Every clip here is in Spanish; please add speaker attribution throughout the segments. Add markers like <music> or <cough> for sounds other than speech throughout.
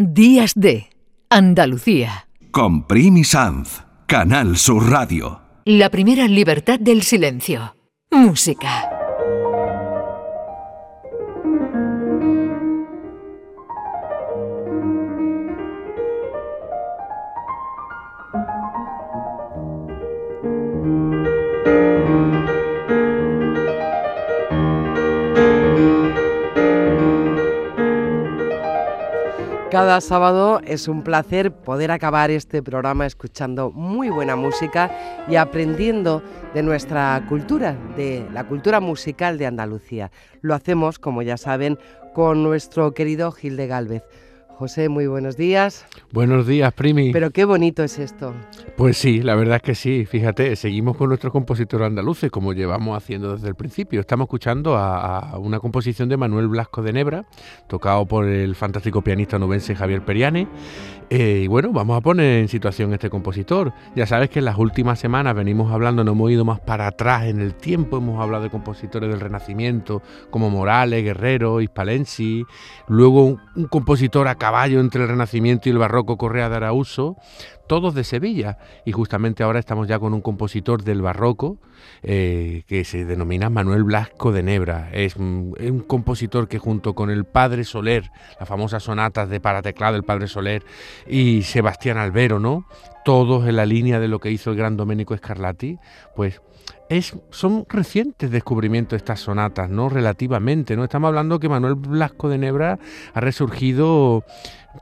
Speaker 1: Días de Andalucía.
Speaker 2: Con Primi Sanz, Canal Sur Radio.
Speaker 1: La primera libertad del silencio. Música.
Speaker 3: Cada sábado es un placer poder acabar este programa escuchando muy buena música y aprendiendo de nuestra cultura, de la cultura musical de Andalucía. Lo hacemos, como ya saben, con nuestro querido Gil de Galvez. José, muy buenos días.
Speaker 4: Buenos días, Primi.
Speaker 3: Pero qué bonito es esto.
Speaker 4: Pues sí, la verdad es que sí. Fíjate, seguimos con nuestros compositores andaluces, como llevamos haciendo desde el principio. Estamos escuchando a, una composición de Manuel Blasco de Nebra, tocado por el fantástico pianista nubense Javier Periane. Eh, y bueno, vamos a poner en situación este compositor. Ya sabes que en las últimas semanas venimos hablando, no hemos ido más para atrás en el tiempo, hemos hablado de compositores del Renacimiento, como Morales, Guerrero, Hispalensi, luego un, un compositor acá caballo entre el Renacimiento y el Barroco Correa de Arauso, todos de Sevilla. Y justamente ahora estamos ya con un compositor del Barroco eh, que se denomina Manuel Blasco de Nebra. Es un, compositor que junto con el Padre Soler, las famosas sonatas de para teclado del Padre Soler y Sebastián Albero, ¿no? Todos en la línea de lo que hizo el gran Domenico Scarlatti, pues es, son recientes descubrimientos estas sonatas, ¿no? Relativamente, ¿no? Estamos hablando que Manuel Blasco de Nebra ha resurgido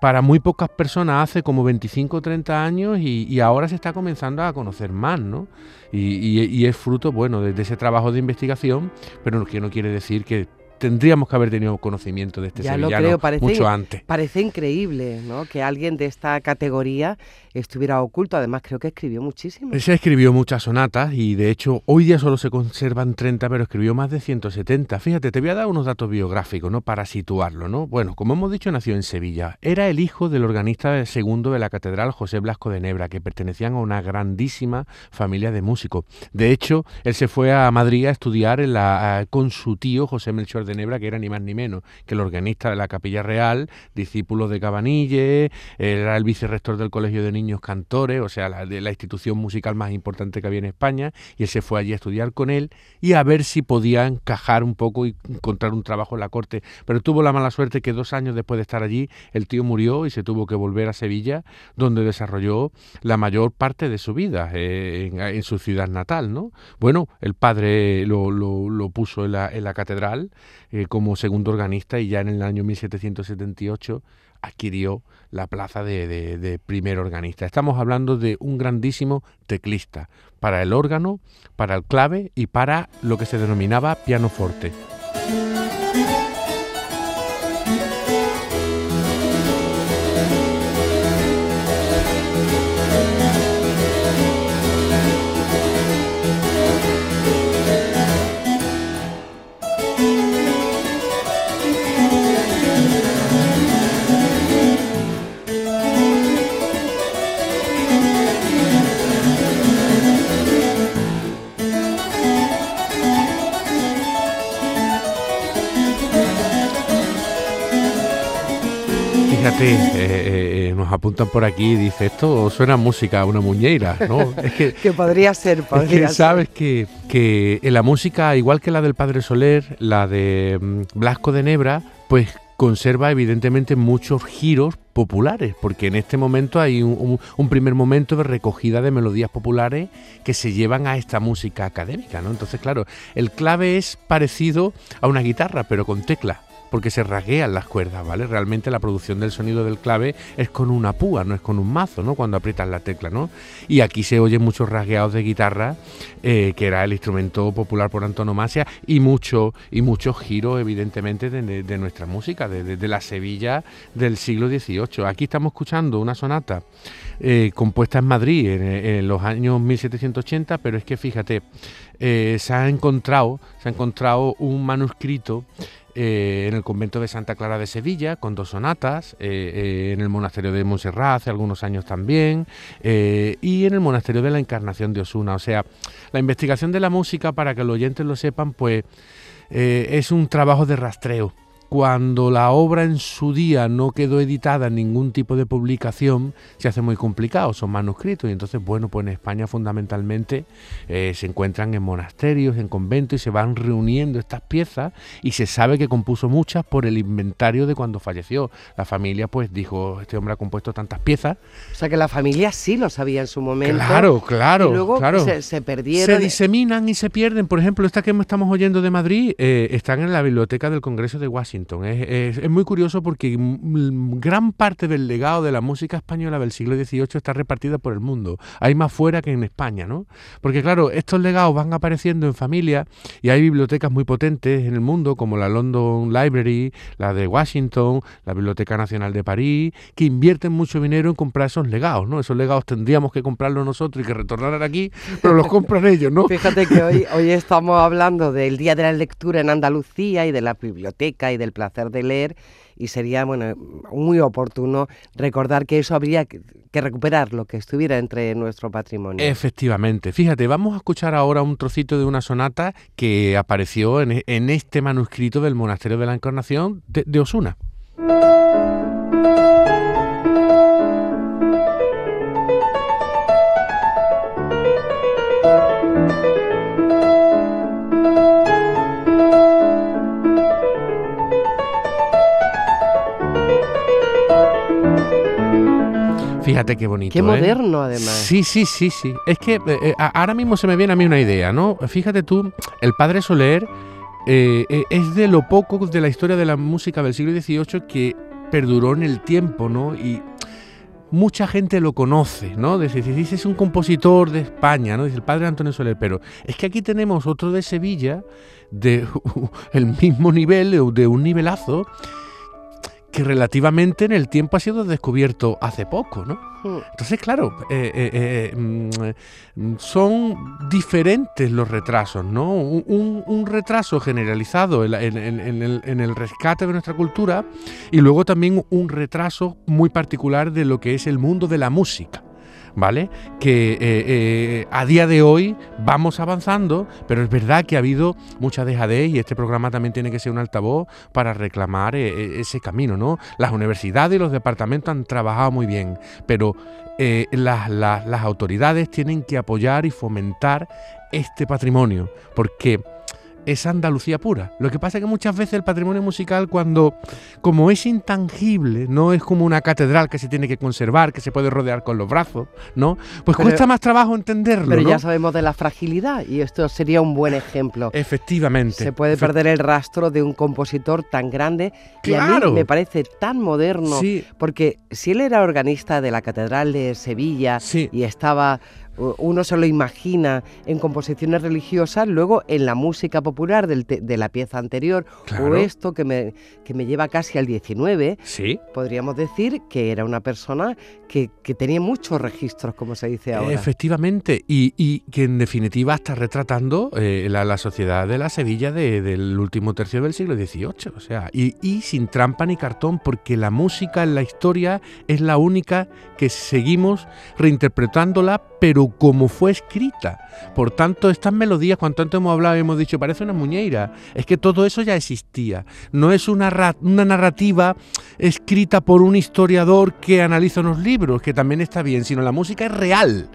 Speaker 4: para muy pocas personas hace como 25 o 30 años y, ahora se está comenzando a conocer más, ¿no? Y, es fruto, bueno, de, ese trabajo de investigación, pero que no quiere decir que tendríamos que haber tenido conocimiento de este
Speaker 3: ya
Speaker 4: sevillano mucho antes.
Speaker 3: Parece increíble, ¿no? Que alguien de esta categoría estuviera oculto. Además, creo que escribió muchísimo.
Speaker 4: Se escribió muchas sonatas y de hecho hoy día solo se conservan 30, pero escribió más de 170. Fíjate, te voy a dar unos datos biográficos, ¿no? Para situarlo, ¿no? Bueno, como hemos dicho, nació en Sevilla. Era el hijo del organista segundo de la catedral José Blasco de Nebra, que pertenecían a una grandísima familia de músicos. De hecho, él se fue a Madrid a estudiar en la, con su tío José Melchor de Nebra, que era ni más ni menos que el organista de la Capilla Real, discípulo de Cabanille, era el vicerrector del Colegio de Niños cantores, o sea, la, de la institución musical más importante que había en España, y él se fue allí a estudiar con él y a ver si podía encajar un poco y encontrar un trabajo en la corte. Pero tuvo la mala suerte que dos años después de estar allí, el tío murió y se tuvo que volver a Sevilla, donde desarrolló la mayor parte de su vida eh, en, su ciudad natal, ¿no? Bueno, el padre lo, lo, puso en la, en la catedral eh, como segundo organista y ya en el año 1778 adquirió la plaza de, primer organista. Estamos hablando de un grandísimo teclista para el órgano, para el clave y para lo que se denominaba pianoforte. Fíjate, eh, eh, eh, nos apuntan por aquí, dice, esto suena música a una muñeira, ¿no?
Speaker 3: Es que, <laughs> podría ser, podría
Speaker 4: sabes que, que en la música, igual que la del Padre Soler, la de mm, Blasco de Nebra, pues conserva evidentemente muchos giros populares, porque en este momento hay un, un, primer momento de recogida de melodías populares que se llevan a esta música académica, ¿no? Entonces, claro, el clave es parecido a una guitarra, pero con tecla porque se rasguean las cuerdas, ¿vale? Realmente la producción del sonido del clave es con una púa, no es con un mazo, ¿no? Cuando aprietas la tecla, ¿no? Y aquí se oyen muchos rasgueados de guitarra, eh, que era el instrumento popular por antonomasia, y mucho, y muchos giros, evidentemente, de, nuestra música, de, la Sevilla del siglo XVIII. Aquí estamos escuchando una sonata eh, compuesta en Madrid en, los años 1780, pero es que fíjate, eh, se ha encontrado, se ha encontrado un manuscrito eh, en el convento de Santa Clara de Sevilla, con dos sonatas, eh, eh, en el monasterio de Montserrat hace algunos años también, y en el monasterio de la Encarnación de Osuna. O sea, la investigación de la música, para que los oyentes lo sepan, pues es un trabajo de rastreo cuando la obra en su día no quedó editada en ningún tipo de publicación, se hace muy complicado, son manuscritos y entonces, bueno, pues en España fundamentalmente eh, se encuentran en monasterios, en conventos y se van reuniendo estas piezas y se sabe que compuso muchas por el inventario de cuando falleció. La familia pues dijo, este hombre ha compuesto tantas piezas.
Speaker 3: O sea que la familia sí lo sabía en su momento.
Speaker 4: Claro, claro.
Speaker 3: Y luego
Speaker 4: claro.
Speaker 3: se, se perdieron.
Speaker 4: Se diseminan y se pierden. Por ejemplo, esta que estamos oyendo de Madrid eh, están en la biblioteca del Congreso de Washington. Es, muy curioso porque gran parte del legado de la música española del siglo XVIII está repartida por el mundo. Hay más fuera que en España, ¿no? Porque claro, estos legados van apareciendo en familia y hay bibliotecas muy potentes en el mundo, como la London Library, la de Washington, la Biblioteca Nacional de París, que invierten mucho dinero en comprar esos legados, ¿no? Esos legados tendríamos que comprarlos nosotros y que retornaran aquí, pero los compran ellos, ¿no?
Speaker 3: Fíjate que hoy, hoy estamos hablando del Día de la Lectura en Andalucía y de la biblioteca y del placer de leer y sería bueno muy oportuno recordar que eso habría que, recuperar lo que estuviera entre nuestro patrimonio.
Speaker 4: Efectivamente. Fíjate, vamos a escuchar ahora un trocito de una sonata que apareció en, e- en este manuscrito del Monasterio de la Encarnación de Osuna. Fíjate qué bonito.
Speaker 3: Qué
Speaker 4: ¿eh?
Speaker 3: moderno además.
Speaker 4: Sí, sí, sí, sí. Es que eh, eh, ahora mismo se me viene a mí una idea, ¿no? Fíjate tú, el padre Soler eh, es de lo poco de la historia de la música del siglo XVIII que perduró en el tiempo, ¿no? Y mucha gente lo conoce, ¿no? Dice, dice, es un compositor de España, ¿no? Dice el padre Antonio Soler, pero es que aquí tenemos otro de Sevilla de <laughs> el mismo nivel, de un nivelazo, que relativamente en el tiempo ha sido descubierto hace poco, ¿no?
Speaker 3: Mm.
Speaker 4: Entonces, claro, eh, eh, eh, mm, mm, son diferentes los retrasos, ¿no? Un, retraso generalizado en, la- en- en- en el, en el rescate de nuestra cultura y luego también un retraso muy particular de lo que es el mundo de la música. ¿Vale? Que eh, eh, a día de hoy vamos avanzando, pero es verdad que ha habido mucha dejadez y este programa también tiene que ser un altavoz para reclamar eh, ese camino, ¿no? Las universidades y los departamentos han trabajado muy bien, pero las, las- las autoridades tienen que apoyar y fomentar este patrimonio, porque es Andalucía pura. Lo que pasa es que muchas veces el patrimonio musical, cuando, como es intangible, no es como una catedral que se tiene que conservar, que se puede rodear con los brazos, ¿no? Pues
Speaker 3: Pero-
Speaker 4: cuesta más trabajo entenderlo,
Speaker 3: Pero
Speaker 4: ¿no?
Speaker 3: ya sabemos de la fragilidad y esto sería un buen ejemplo.
Speaker 4: Efectivamente.
Speaker 3: Se puede perder el rastro de un compositor tan grande y a mí me parece tan moderno
Speaker 4: Sí,
Speaker 3: porque si él era organista de la Catedral de Sevilla
Speaker 4: sí.
Speaker 3: y estaba uno se lo imagina en composiciones religiosas, luego en la música popular del de la pieza anterior o esto que me, que me lleva casi al 19,
Speaker 4: Sí,
Speaker 3: podríamos decir que era una persona que, que tenía muchos registros, como se dice ahora.
Speaker 4: efectivamente. Y, y que en definitiva está retratando eh, la, la sociedad de la Sevilla de- del último tercio del siglo XVIII. O sea, y, y sin trampa ni cartón, porque la música en la historia es la única que seguimos reinterpretándola, pero como fue escrita. Por tanto, estas melodías, cuanto antes hemos hablado hemos dicho, parece una muñeira. Es que todo eso ya existía. No es una, una narrativa escrita por un historiador que analiza unos libros, que también está bien, sino la música es real.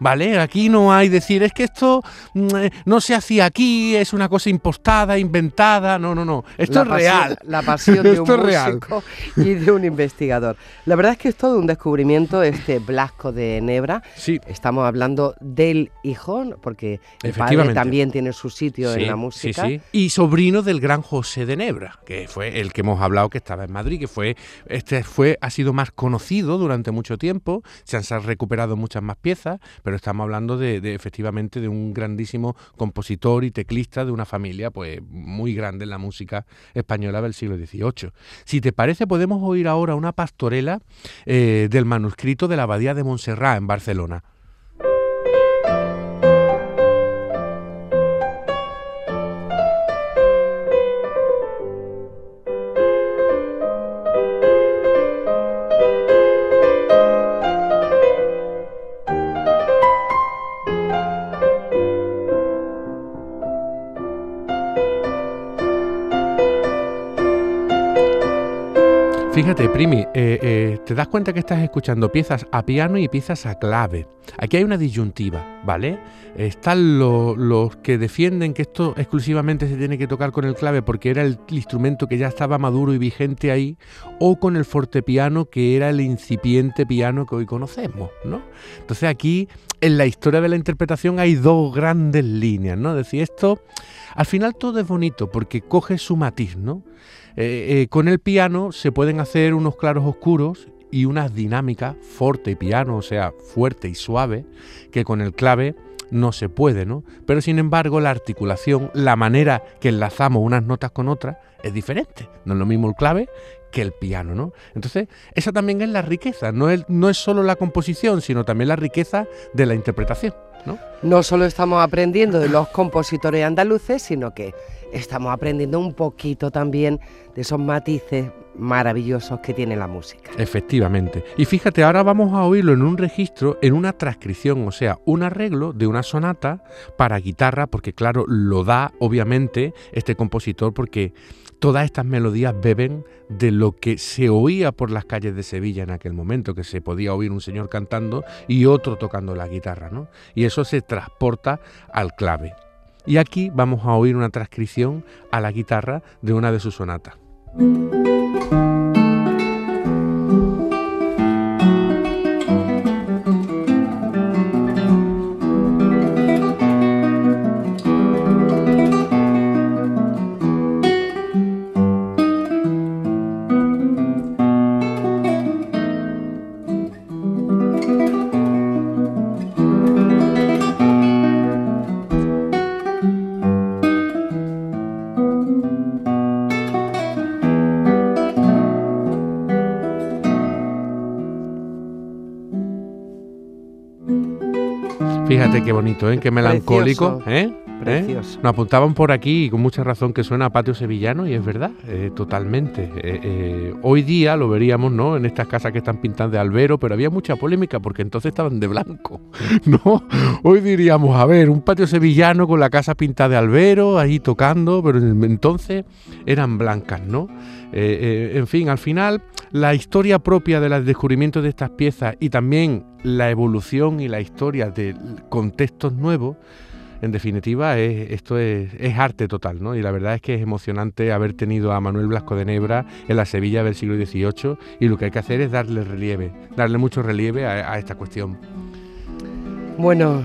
Speaker 4: ¿Vale? Aquí no hay decir, es que esto mm, eh, no se hacía aquí, es una cosa impostada, inventada. No, no, no. Esto
Speaker 3: La
Speaker 4: es
Speaker 3: pasión-
Speaker 4: real.
Speaker 3: La pasión de <laughs> un músico y de un investigador. La verdad es que es todo un descubrimiento este Blasco de Nebra.
Speaker 4: Sí,
Speaker 3: Estamos hablando del hijo, porque el padre también tiene su sitio
Speaker 4: sí,
Speaker 3: en la
Speaker 4: sí,
Speaker 3: música.
Speaker 4: sí. Y sobrino del gran José de Nebra, que fue el que hemos hablado que estaba en Madrid, que fue, este fue, ha sido más conocido durante mucho tiempo, se han recuperado muchas más piezas, pero estamos hablando de, de, efectivamente de un grandísimo compositor y teclista de una familia pues muy grande en la música española del siglo XVIII. Si te parece, podemos oír ahora una pastorela eh, del manuscrito de la Abadía de Montserrat en Barcelona. Fíjate, Primi, eh, eh, te das cuenta que estás escuchando piezas a piano y piezas a clave. Aquí hay una disyuntiva, ¿vale? Están los que defienden que esto exclusivamente se tiene que tocar con el clave porque era el, instrumento que ya estaba maduro y vigente ahí, o con el fortepiano que era el incipiente piano que hoy conocemos, ¿no? Entonces aquí en la historia de la interpretación hay dos grandes líneas, ¿no? Es decir, esto al final todo es bonito porque coge su matiz, ¿no? Eh, eh, con el piano se pueden hacer unos claros oscuros y unas dinámicas, fuerte y piano, o sea, fuerte y suave, que con el clave no se puede, ¿no? Pero sin embargo, la articulación, la manera que enlazamos unas notas con otras, es diferente. No es lo mismo el clave que el piano, ¿no? Entonces, esa también es la riqueza, no es, no es solo la composición, sino también la riqueza de la interpretación, ¿no?
Speaker 3: No solo estamos aprendiendo de los compositores andaluces, sino que estamos aprendiendo un poquito también de esos matices maravillosos que tiene la música.
Speaker 4: Efectivamente. Y fíjate, ahora vamos a oírlo en un registro, en una transcripción, o sea, un arreglo de una sonata para guitarra, porque claro, lo da obviamente este compositor porque todas estas melodías beben de lo que se oía por las calles de Sevilla en aquel momento, que se podía oír un señor cantando y otro tocando la guitarra, ¿no? Y eso se transporta al clave. Y aquí vamos a oír una transcripción a la guitarra de una de sus sonatas. Fíjate qué bonito, ¿eh? qué melancólico. ¿eh? ¿Eh? Nos apuntaban por aquí y con mucha razón que suena a patio sevillano y es verdad, eh, totalmente. Eh, hoy día lo veríamos, ¿no? En estas casas que están pintadas de albero, pero había mucha polémica porque entonces estaban de blanco, <laughs> ¿no? Hoy diríamos, a ver, un patio sevillano con la casa pintada de albero, ahí tocando, pero entonces eran blancas, ¿no? en fin, al final la historia propia del descubrimiento de estas piezas y también la evolución y la historia de contextos nuevos en definitiva, esto es, arte total, ¿no? Y la verdad es que es emocionante haber tenido a Manuel Blasco de Nebra en la Sevilla del siglo XVIII y lo que hay que hacer es darle relieve, darle mucho relieve a esta cuestión.
Speaker 3: Bueno,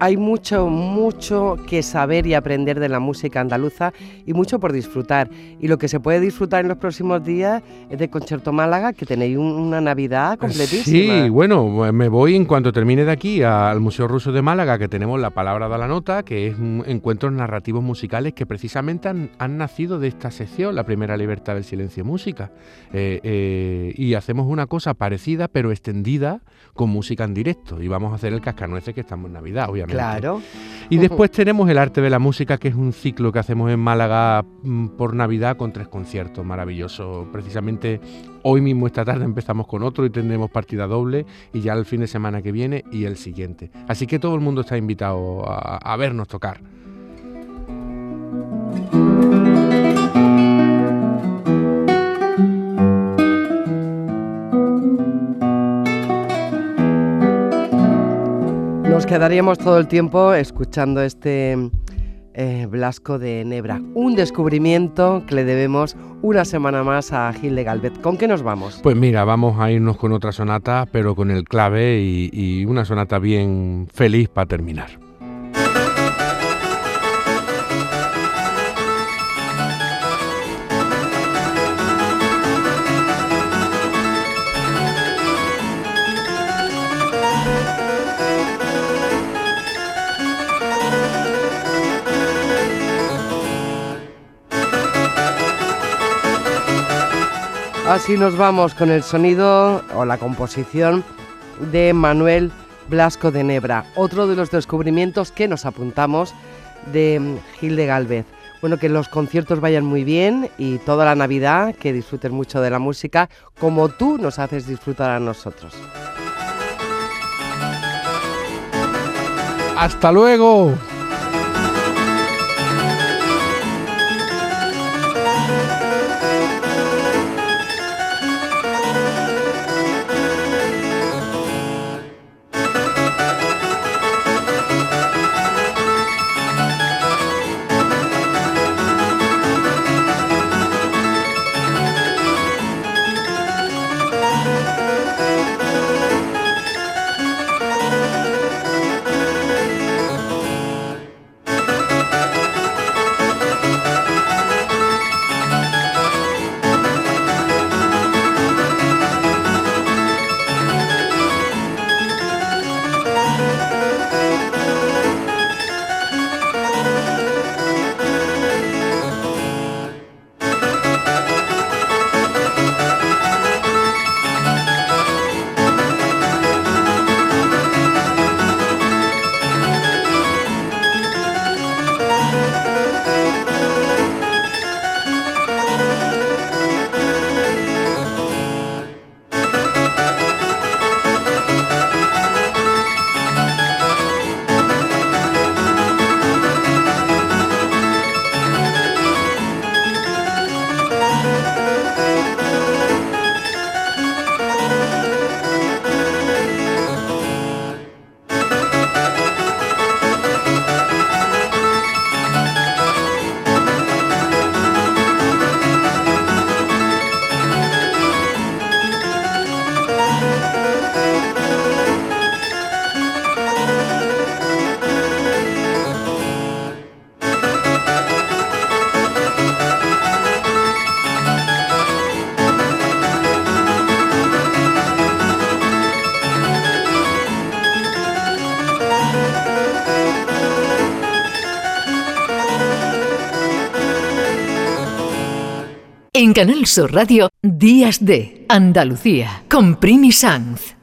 Speaker 3: hay mucho, mucho que saber y aprender de la música andaluza y mucho por disfrutar. Y lo que se puede disfrutar en los próximos días es de Concierto Málaga, que tenéis una Navidad completísima.
Speaker 4: Sí, bueno, me voy en cuanto termine de aquí al Museo Ruso de Málaga, que tenemos La Palabra de la Nota, que es un encuentros narrativos musicales que precisamente han, nacido de esta sección, la primera Libertad del Silencio Música. Eh, eh, y hacemos una cosa parecida, pero extendida, con música en directo. Y vamos a hacer el cascanueces que estamos en Navidad, obviamente.
Speaker 3: Claro.
Speaker 4: Y después tenemos el arte de la música, que es un ciclo que hacemos en Málaga mm, por Navidad con tres conciertos maravillosos. Precisamente hoy mismo, esta tarde, empezamos con otro y tendremos partida doble y ya el fin de semana que viene y el siguiente. Así que todo el mundo está invitado a vernos tocar.
Speaker 3: Quedaríamos todo el tiempo escuchando este eh, Blasco de Nebra, un descubrimiento que le debemos una semana más a Gil de Galvet. ¿Con qué nos vamos?
Speaker 4: Pues mira, vamos a irnos con otra sonata, pero con el clave y una sonata bien feliz para terminar.
Speaker 3: Así nos vamos con el sonido o la composición de Manuel Blasco de Nebra, otro de los descubrimientos que nos apuntamos de mm, Gil de Galvez. Bueno, que los conciertos vayan muy bien y toda la Navidad, que disfruten mucho de la música, como tú nos haces disfrutar a nosotros.
Speaker 4: ¡Hasta luego!
Speaker 1: Canal Sur Radio, Días de Andalucía, con Primi Sanz.